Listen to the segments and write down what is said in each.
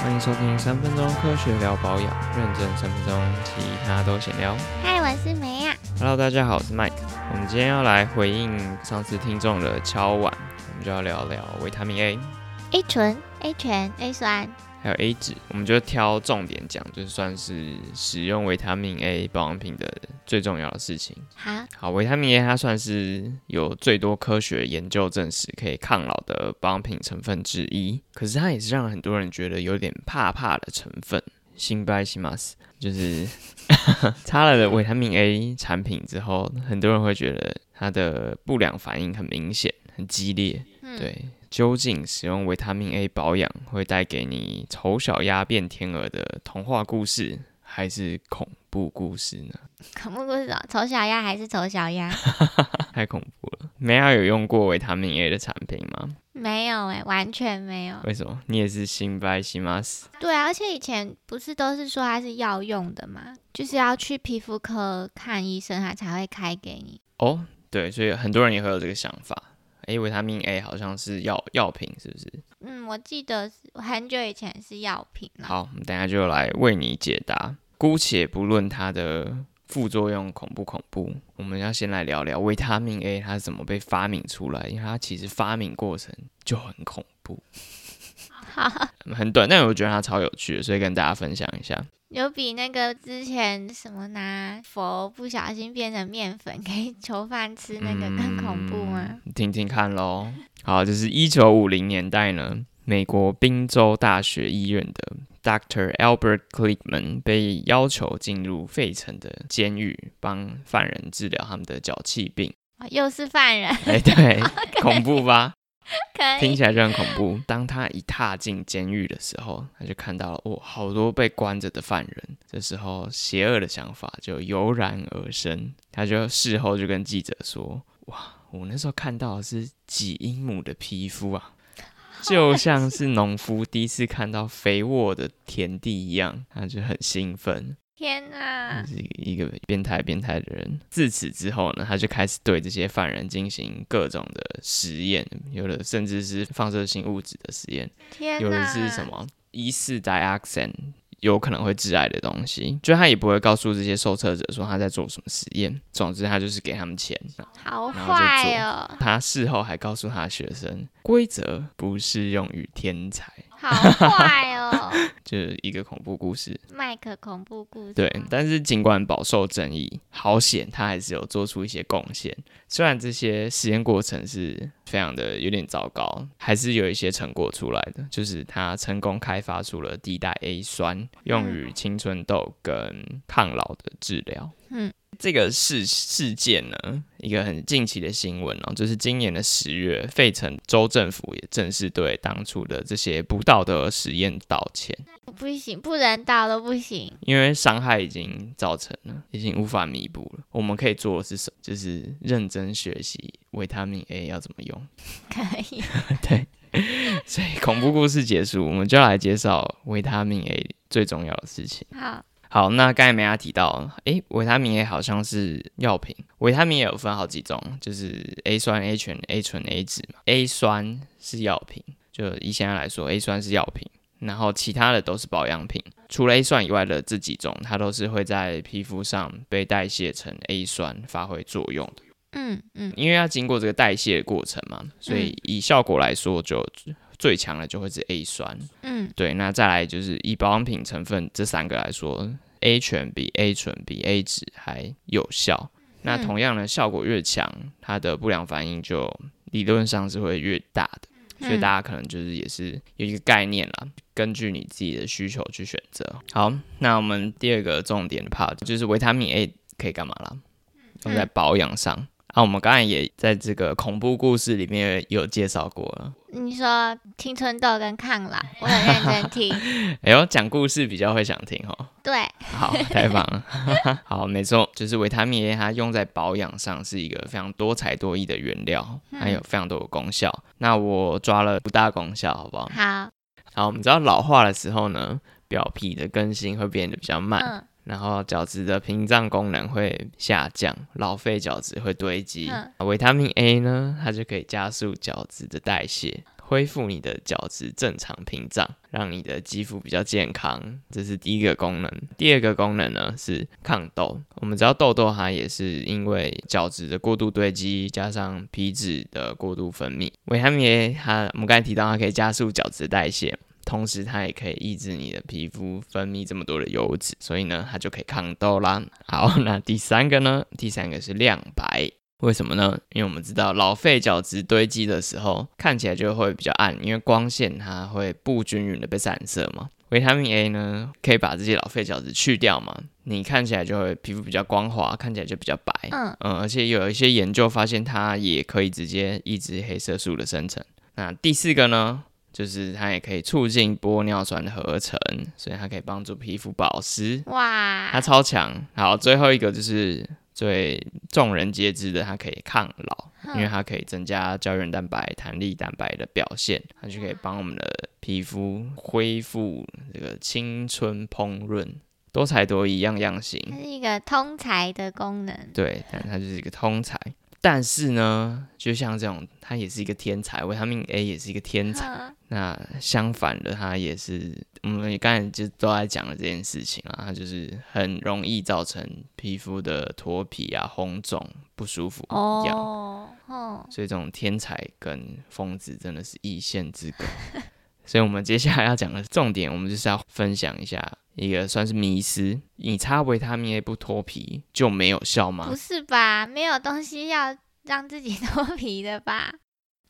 欢迎收听三分钟科学聊保养，认真三分钟，其他都闲聊。嗨，我是梅亚。Hello，大家好，我是 Mike。我们今天要来回应上次听众的敲碗，我们就要聊聊维他命 A，A 醇、A 醛、A 酸，还有 A 酯。我们就挑重点讲，就算是使用维他命 A 保养品的最重要的事情。好，好，维他命 A 它算是有最多科学研究证实可以抗老的保养品成分之一，可是它也是让很多人觉得有点怕怕的成分。新白西马斯就是 擦了的维他命 A 产品之后，很多人会觉得它的不良反应很明显、很激烈。嗯，对，究竟使用维他命 A 保养会带给你丑小鸭变天鹅的童话故事，还是恐怖故事呢？恐怖故事哦，丑小鸭还是丑小鸭？太恐怖了！梅亚有用过维他命 A 的产品吗？没有哎、完全没有。为什么？你也是新白新马斯？对啊，而且以前不是都是说它是药用的嘛，就是要去皮肤科看医生，他才会开给你。哦，对，所以很多人也会有这个想法。诶，维他命 A 好像是药药品，是不是？嗯，我记得是很久以前是药品了。好，我们等下就来为你解答。姑且不论它的副作用恐不恐怖，我们要先来聊聊维他命 A 它是怎么被发明出来，因为它其实发明过程就很恐怖，好，很短，但我觉得它超有趣的，所以跟大家分享一下。有比那个之前什么拿佛不小心变成面粉给囚犯吃那个更恐怖吗？嗯听听看喽。好，就是一九五零年代呢，美国宾州大学医院的 Dr. Albert Klickman 被要求进入费城的监狱，帮犯人治疗他们的脚气病。哦又是犯人，哎、对，恐怖吧？可以。听起来就很恐怖。当他一踏进监狱的时候，他就看到了哦，好多被关着的犯人。这时候，邪恶的想法就油然而生。他就事后就跟记者说：“哇，我那时候看到的是几英亩的皮肤啊，就像是农夫第一次看到肥沃的田地一样。”他就很兴奋。天哪！是一个变态变态的人。自此之后呢，他就开始对这些犯人进行各种的实验，有的甚至是放射性物质的实验，天！有的是什？么一四 dioxin。有可能会致癌的东西，就他也不会告诉这些受测者说他在做什么实验。总之，他就是给他们钱。好坏哦，他事后还告诉他的学生，规则不适用于天才，好坏哦！就是一个恐怖故事。麦克恐怖故事。对，但是尽管饱受争议，好险他还是有做出一些贡献。虽然这些实验过程是非常的有点糟糕，还是有一些成果出来的。就是他成功开发出了地代 A 酸，用于青春痘跟抗老的治疗。嗯，这个事事件呢，一个很近期的新闻哦，就是今年的十月，费城州政府也正式对当初的这些不道德实验道歉。不行，不人道都不行。因为伤害已经造成了，已经无法弥补了。我们可以做的是什么？就是认真学习维他命 A 要怎么用。可以。对，所以恐怖故事结束，我们就要来介绍维他命 A 最重要的事情。好，好，那刚才梅亚提到，诶，维他命 A 好像是药品，维他命也有分好几种，就是 A 酸、A 醛、A 醇、A 酯嘛。A 酸是药品，就以现在来说，A 酸是药品，然后其他的都是保养品。除了 A 酸以外的这几种，它都是会在皮肤上被代谢成 A 酸发挥作用的。嗯嗯，因为要经过这个代谢的过程嘛，所以以效果来说，就最强的就会是 A 酸。嗯对，那再来就是以保养品成分这三个来说，A 醛比 A 醇比 A 酯还有效。那嗯同样的效果越强，它的不良反应就理论上是会越大的。所以嗯大家可能就是也是有一个概念啦，根据你自己的需求去选择。好，那我们第二个重点的 part 就是维他命 A 可以干嘛啦？用在保养上。啊，我们刚才也在这个恐怖故事里面有介绍过了。你说青春痘跟抗老，我很认真听。哎呦，讲故事比较会想听哦。对，好，太棒了。好，没错，就是维他命 A，它用在保养上是一个非常多才多艺的原料，还有非常多的功效。那我抓了五大功效，好不好？好，好，我们知道老化的时候呢，表皮的更新会变得比较慢，嗯然后角质的屏障功能会下降，老废角质会堆积。嗯维他命 A 呢，它就可以加速角质的代谢，恢复你的角质正常屏障，让你的肌肤比较健康。这是第一个功能。第二个功能呢是抗痘。我们知道痘痘它也是因为角质的过度堆积，加上皮脂的过度分泌。维他命 A 它我们刚才提到它可以加速角质代谢。同时，它也可以抑制你的皮肤分泌这么多的油脂，所以呢，它就可以抗痘啦。好，那第三个呢？第三个是亮白，为什么呢？因为我们知道老废角质堆积的时候，看起来就会比较暗，因为光线它会不均匀的被散射嘛。维他命 A 呢，可以把这些老废角质去掉嘛，你看起来就会皮肤比较光滑，看起来就比较白。嗯嗯，而且有一些研究发现，它也可以直接抑制黑色素的生成。那第四个呢？就是它也可以促进玻尿酸的合成，所以它可以帮助皮肤保湿。哇，它超强！好，最后一个就是最众人皆知的，它可以抗老，因为它可以增加胶原蛋白、弹力蛋白的表现，它就可以帮我们的皮肤恢复这个青春烹饪，多才多艺，样样行。它是一个通才的功能。对，但它就是一个通才。但是呢，就像这种，它也是一个天才，维他命 A 也是一个天才。那相反的，它也是我们刚才就都在讲了这件事情啊，它就是很容易造成皮肤的脱皮啊、红肿、不舒服一样。哦，所以这种天才跟疯子真的是一线之隔。所以，我们接下来要讲的重点，我们就是要分享一下一个算是迷思：你擦维他命 A 不脱皮就没有效吗？不是吧？没有东西要让自己脱皮的吧？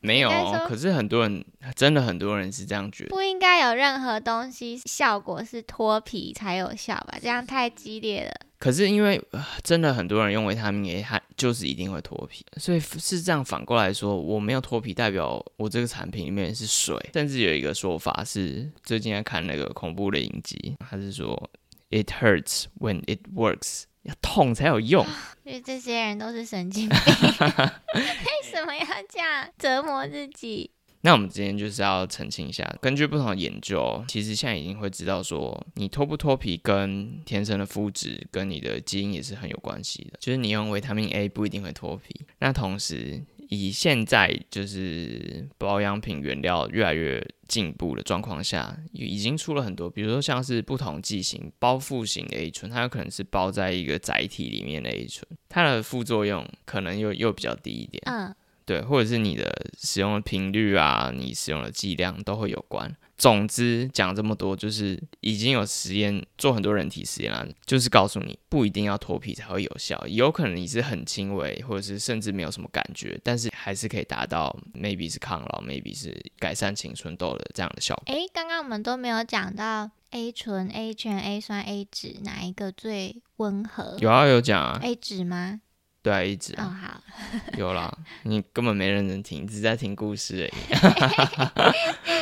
没有，可是很多人真的很多人是这样觉得。不应该有任何东西效果是脱皮才有效吧？这样太激烈了。可是因为真的很多人用维他命 A，它就是一定会脱皮，所以是这样反过来说，我没有脱皮，代表我这个产品里面是水。甚至有一个说法是，最近在看那个恐怖的影集，他是说，It hurts when it works，要痛才有用。因为这些人都是神经病 为什么要这样折磨自己？那我们今天就是要澄清一下，根据不同的研究，其实现在已经会知道说，你脱不脱皮跟天生的肤质跟你的基因也是很有关系的。就是你用维他命 A 不一定会脱皮。那同时，以现在就是保养品原料越来越进步的状况下，已经出了很多，比如说像是不同剂型包覆型的 A 醇，它有可能是包在一个载体里面的 A 醇，它的副作用可能又又比较低一点。嗯。对，或者是你的使用的频率啊，你使用的剂量都会有关。总之讲这么多，就是已经有实验做很多人体实验了，就是告诉你不一定要脱皮才会有效，有可能你是很轻微，或者是甚至没有什么感觉，但是还是可以达到 maybe 是抗老，maybe 是改善青春痘的这样的效果。哎，刚刚我们都没有讲到 A 醇、A 醛、A 酸、A 酯哪一个最温和？有啊，有讲啊。A 酯吗？对啊，一直哦好，有啦，你根本没认真听，只是在听故事而已。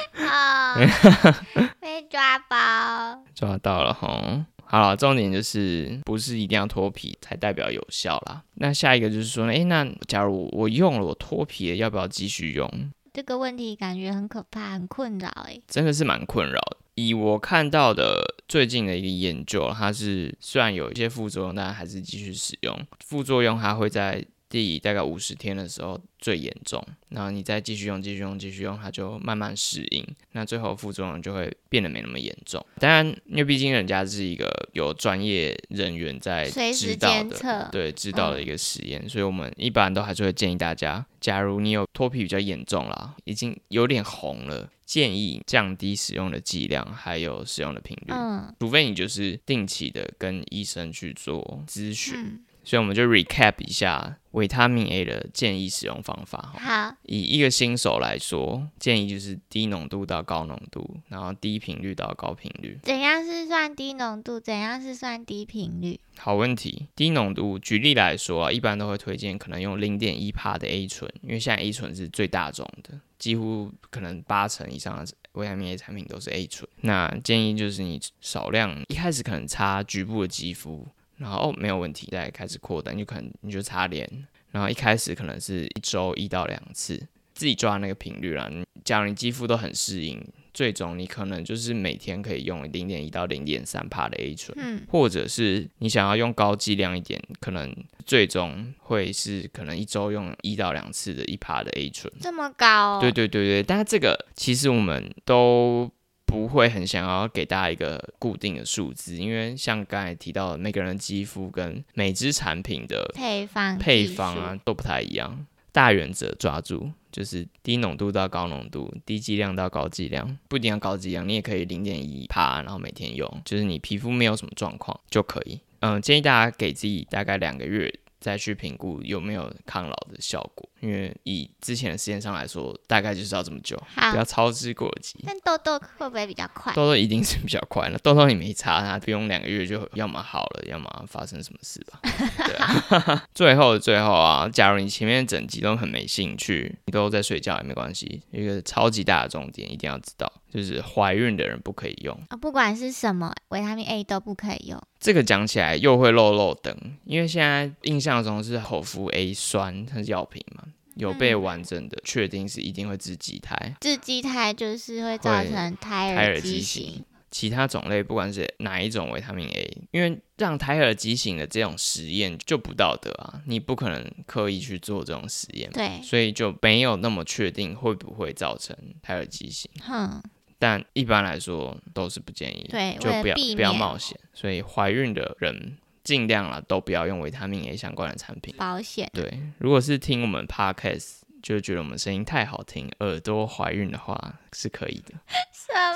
啊，被抓包，抓到了吼。好了，重点就是不是一定要脱皮才代表有效啦。那下一个就是说，哎，那假如我用了我脱皮了，要不要继续用？这个问题感觉很可怕，很困扰哎。真的是蛮困扰的。以我看到的最近的一个研究，它是虽然有一些副作用，但还是继续使用。副作用它会在第大概五十天的时候最严重，然后你再继续用、继续用、继续用，它就慢慢适应，那最后副作用就会变得没那么严重。当然，因为毕竟人家是一个有专业人员在指导的，对指导的一个实验，所以我们一般都还是会建议大家，假如你有脱皮比较严重啦，已经有点红了。建议降低使用的剂量，还有使用的频率。嗯，除非你就是定期的跟医生去做咨询。所以我们就 recap 一下维他命 A 的建议使用方法。好，以一个新手来说，建议就是低浓度到高浓度，然后低频率到高频率。怎样是算低浓度？怎样是算低频率？好问题。低浓度，举例来说啊，一般都会推荐可能用零点一帕的 A 醇，因为现在 A 醇是最大众的，几乎可能八成以上的维他命 A 产品都是 A 醇。那建议就是你少量，一开始可能擦局部的肌肤。然后哦没有问题，再开始扩单，就可能你就擦脸，然后一开始可能是一周一到两次，自己抓那个频率啦。假如你肌肤都很适应，最终你可能就是每天可以用零点一到零点三帕的 A 醇，嗯，或者是你想要用高剂量一点，可能最终会是可能一周用一到两次的一帕的 A 醇。这么高、哦，对对对对，但是这个其实我们都不会很想要给大家一个固定的数字，因为像刚才提到的，每个人的肌肤跟每支产品的配方配方啊都不太一样。大原则抓住，就是低浓度到高浓度，低剂量到高剂量，不一定要高剂量，你也可以零点一帕，然后每天用，就是你皮肤没有什么状况就可以。嗯，建议大家给自己大概两个月再去评估有没有抗老的效果，因为以之前的实验上来说，大概就是要这么久，好不要操之过急。但痘痘会不会比较快？痘痘一定是比较快了，痘痘你没擦它，不用两个月就要么好了，要么发生什么事吧。对啊，最后的最后啊，假如你前面整集都很没兴趣，你都在睡觉也没关系。一个超级大的重点一定要知道，就是怀孕的人不可以用。啊、不管是什么维他命 A 都不可以用。这个讲起来又会漏漏灯，因为现在印象中是口服 A 酸，它是药品嘛，有被嗯完整的确定是一定会致畸胎。致畸胎就是会造成胎胎儿儿畸畸形形，其他种类不管是哪一种维他命 A，因为让胎儿畸形的这种实验就不道德啊，你不可能刻意去做这种实验，对，所以就没有那么确定会不会造成胎儿畸形。哼，但一般来说都是不建议，对就不要不要冒险。所以怀孕的人尽量啦都不要用维他命 A 相关的产品。保险。对，如果是听我们 podcast。就觉得我们声音太好听，耳朵怀孕的话是可以的，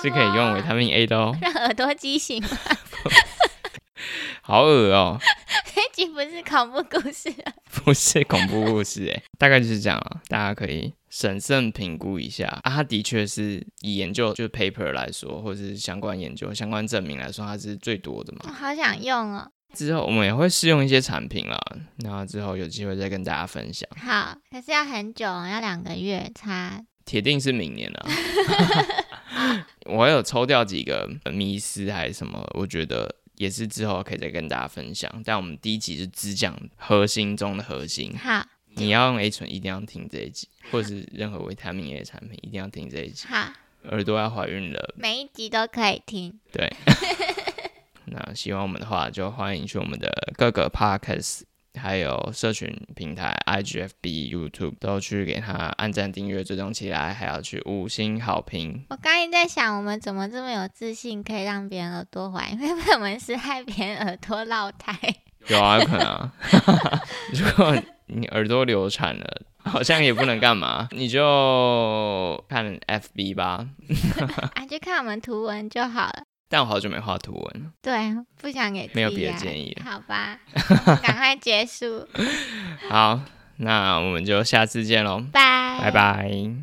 是可以用维他命 A 的哦。让耳朵畸形吗？好恶哦、这集不是恐怖故事啊，不是恐怖故事哎，大概就是这样啊，大家可以审慎评估一下啊。它的确是以研究就是 paper 来说，或者是相关研究、相关证明来说，它是最多的嘛。我好想用哦。之后我们也会试用一些产品啦，那之后有机会再跟大家分享。好，可是要很久哦，要两个月差。铁定是明年了。我有抽掉几个迷思还是什么，我觉得也是之后可以再跟大家分享。但我们第一集是只讲核心中的核心，好，你要用 A 醇一定要听这一集，或者是任何维他命 A 的产品一定要听这一集。好，耳朵要怀孕了，每一集都可以听。对。那喜欢我们的话，就欢迎去我们的各个 Podcast。还有社群平台 IGFB、YouTube 都去给他按赞、订阅、追踪起来，还要去五星好评。我刚才在想，我们怎么这么有自信，可以让别人耳朵怀孕？会不会我们是害别人耳朵落胎？有啊，有可能啊。如果你耳朵流产了，好像也不能干嘛，你就看 FB 吧。啊，就看我们图文就好了。但我好久没画图文了。对，不想给自己没有别的建议了好吧，赶快结束，好，那我们就下次见喽，拜拜拜。